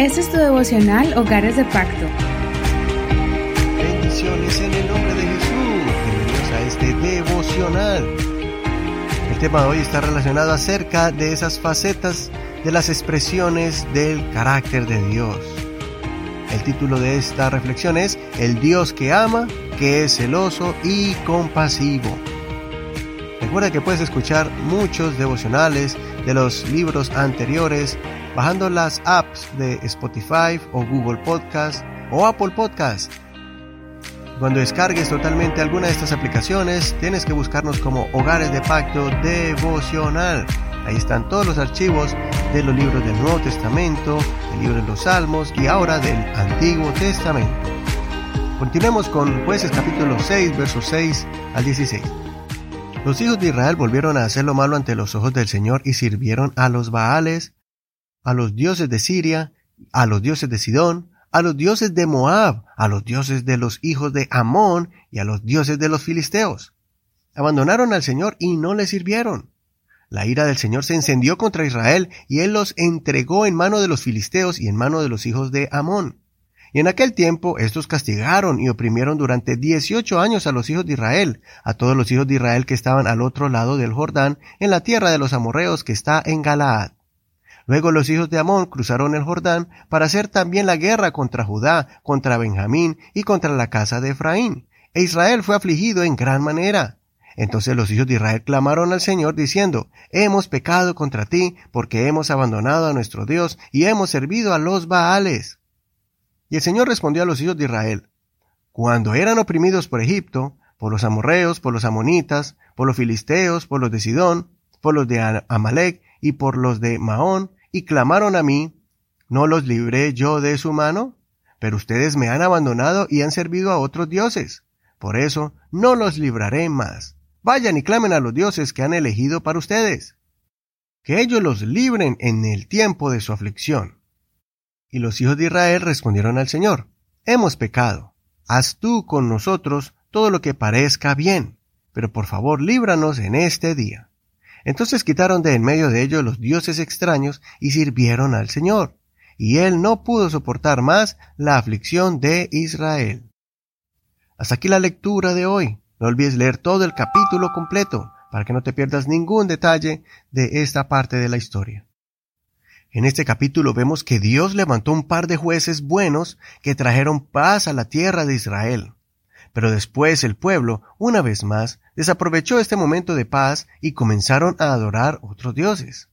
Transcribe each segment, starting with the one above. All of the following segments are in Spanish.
Este es tu devocional Hogares de Pacto. Bendiciones en el nombre de Jesús. Bienvenidos a este devocional. El tema de hoy está relacionado acerca de esas facetas de las expresiones del carácter de Dios. El título de esta reflexión es El Dios que ama, que es celoso y compasivo. Recuerda que puedes escuchar muchos devocionales de los libros anteriores bajando las apps de Spotify o Google Podcast o Apple Podcast. Cuando descargues totalmente alguna de estas aplicaciones, tienes que buscarnos como Hogares de Pacto Devocional. Ahí están todos los archivos de los libros del Nuevo Testamento, del libro de los Salmos y ahora del Antiguo Testamento. Continuemos con jueces capítulo 6, versos 6 al 16. Los hijos de Israel volvieron a hacer lo malo ante los ojos del Señor y sirvieron a los Baales, a los dioses de Siria, a los dioses de Sidón, a los dioses de Moab, a los dioses de los hijos de Amón y a los dioses de los filisteos. Abandonaron al Señor y no le sirvieron. La ira del Señor se encendió contra Israel y él los entregó en mano de los filisteos y en mano de los hijos de Amón. Y en aquel tiempo estos castigaron y oprimieron durante dieciocho años a los hijos de Israel, a todos los hijos de Israel que estaban al otro lado del Jordán, en la tierra de los amorreos que está en Galaad. Luego los hijos de Amón cruzaron el Jordán para hacer también la guerra contra Judá, contra Benjamín y contra la casa de Efraín. E Israel fue afligido en gran manera. Entonces los hijos de Israel clamaron al Señor diciendo, Hemos pecado contra ti, porque hemos abandonado a nuestro Dios y hemos servido a los Baales. Y el Señor respondió a los hijos de Israel, Cuando eran oprimidos por Egipto, por los amorreos, por los amonitas, por los filisteos, por los de Sidón, por los de Amalek y por los de Maón, y clamaron a mí, ¿no los libré yo de su mano? Pero ustedes me han abandonado y han servido a otros dioses. Por eso no los libraré más. Vayan y clamen a los dioses que han elegido para ustedes. Que ellos los libren en el tiempo de su aflicción. Y los hijos de Israel respondieron al Señor, Hemos pecado, haz tú con nosotros todo lo que parezca bien, pero por favor líbranos en este día. Entonces quitaron de en medio de ellos los dioses extraños y sirvieron al Señor, y él no pudo soportar más la aflicción de Israel. Hasta aquí la lectura de hoy. No olvides leer todo el capítulo completo para que no te pierdas ningún detalle de esta parte de la historia. En este capítulo vemos que Dios levantó un par de jueces buenos que trajeron paz a la tierra de Israel. Pero después el pueblo, una vez más, desaprovechó este momento de paz y comenzaron a adorar otros dioses.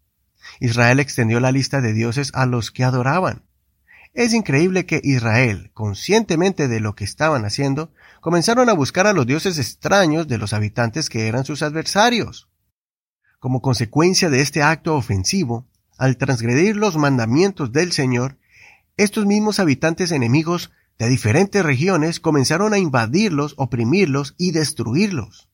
Israel extendió la lista de dioses a los que adoraban. Es increíble que Israel, conscientemente de lo que estaban haciendo, comenzaron a buscar a los dioses extraños de los habitantes que eran sus adversarios. Como consecuencia de este acto ofensivo, al transgredir los mandamientos del Señor, estos mismos habitantes enemigos de diferentes regiones comenzaron a invadirlos, oprimirlos y destruirlos.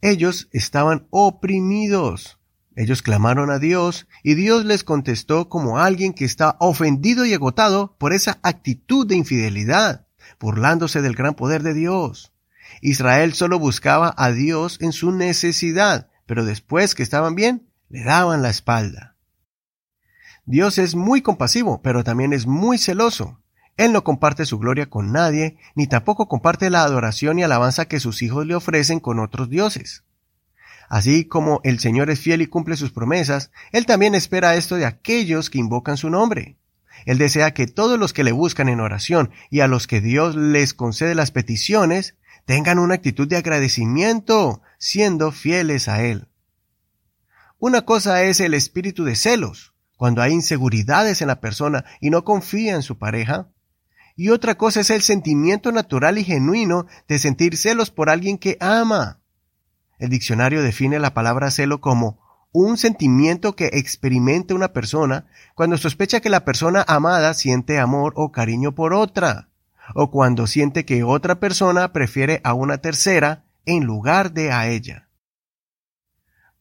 Ellos estaban oprimidos. Ellos clamaron a Dios y Dios les contestó como alguien que está ofendido y agotado por esa actitud de infidelidad, burlándose del gran poder de Dios. Israel solo buscaba a Dios en su necesidad, pero después que estaban bien, le daban la espalda. Dios es muy compasivo, pero también es muy celoso. Él no comparte su gloria con nadie, ni tampoco comparte la adoración y alabanza que sus hijos le ofrecen con otros dioses. Así como el Señor es fiel y cumple sus promesas, Él también espera esto de aquellos que invocan su nombre. Él desea que todos los que le buscan en oración y a los que Dios les concede las peticiones tengan una actitud de agradecimiento, siendo fieles a Él. Una cosa es el espíritu de celos, cuando hay inseguridades en la persona y no confía en su pareja. Y otra cosa es el sentimiento natural y genuino de sentir celos por alguien que ama. El diccionario define la palabra celo como un sentimiento que experimenta una persona cuando sospecha que la persona amada siente amor o cariño por otra, o cuando siente que otra persona prefiere a una tercera en lugar de a ella.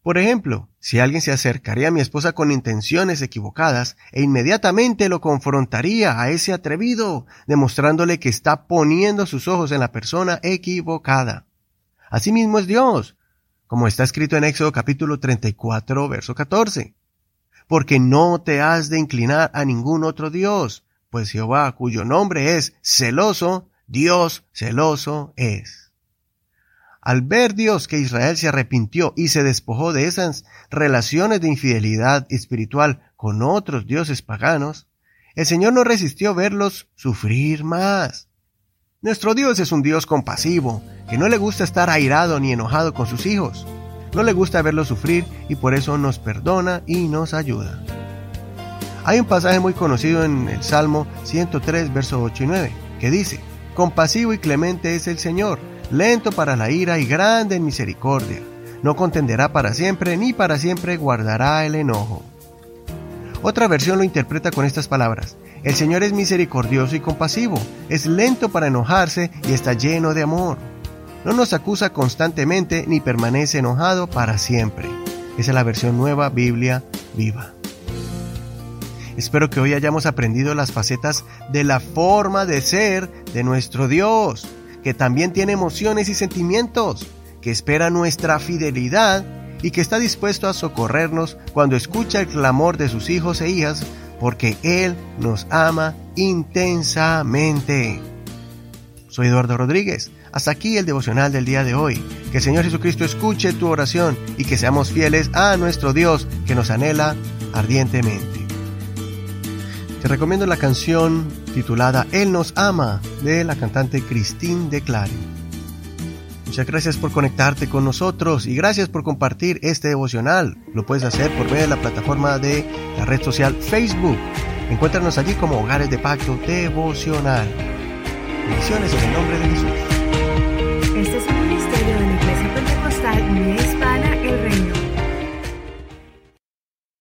Por ejemplo, si alguien se acercaría a mi esposa con intenciones equivocadas e inmediatamente lo confrontaría a ese atrevido, demostrándole que está poniendo sus ojos en la persona equivocada. Asimismo es Dios, como está escrito en Éxodo capítulo 34, verso 14. porque no te has de inclinar a ningún otro Dios, pues Jehová, cuyo nombre es celoso, Dios celoso es. Al ver Dios que Israel se arrepintió y se despojó de esas relaciones de infidelidad espiritual con otros dioses paganos, el Señor no resistió verlos sufrir más. Nuestro Dios es un Dios compasivo, que no le gusta estar airado ni enojado con sus hijos. No le gusta verlos sufrir y por eso nos perdona y nos ayuda. Hay un pasaje muy conocido en el Salmo 103, versos 8 y 9, que dice, Compasivo y clemente es el Señor, lento para la ira y grande en misericordia. No contenderá para siempre, ni para siempre guardará el enojo. Otra versión lo interpreta con estas palabras. El Señor es misericordioso y compasivo, es lento para enojarse y está lleno de amor. No nos acusa constantemente ni permanece enojado para siempre. Esa es la versión nueva Biblia viva. Espero que hoy hayamos aprendido las facetas de la forma de ser de nuestro Dios que también tiene emociones y sentimientos, que espera nuestra fidelidad y que está dispuesto a socorrernos cuando escucha el clamor de sus hijos e hijas, porque Él nos ama intensamente. Soy Eduardo Rodríguez. Hasta aquí el devocional del día de hoy. Que el Señor Jesucristo escuche tu oración y que seamos fieles a nuestro Dios que nos anhela ardientemente. Te recomiendo la canción titulada Él nos ama de la cantante Christine de Clary. Muchas gracias por conectarte con nosotros y gracias por compartir este devocional. Lo puedes hacer por medio de la plataforma de la red social Facebook. Encuéntranos allí como Hogares de Pacto Devocional. Bendiciones en el nombre de Jesús. Este es un ministerio de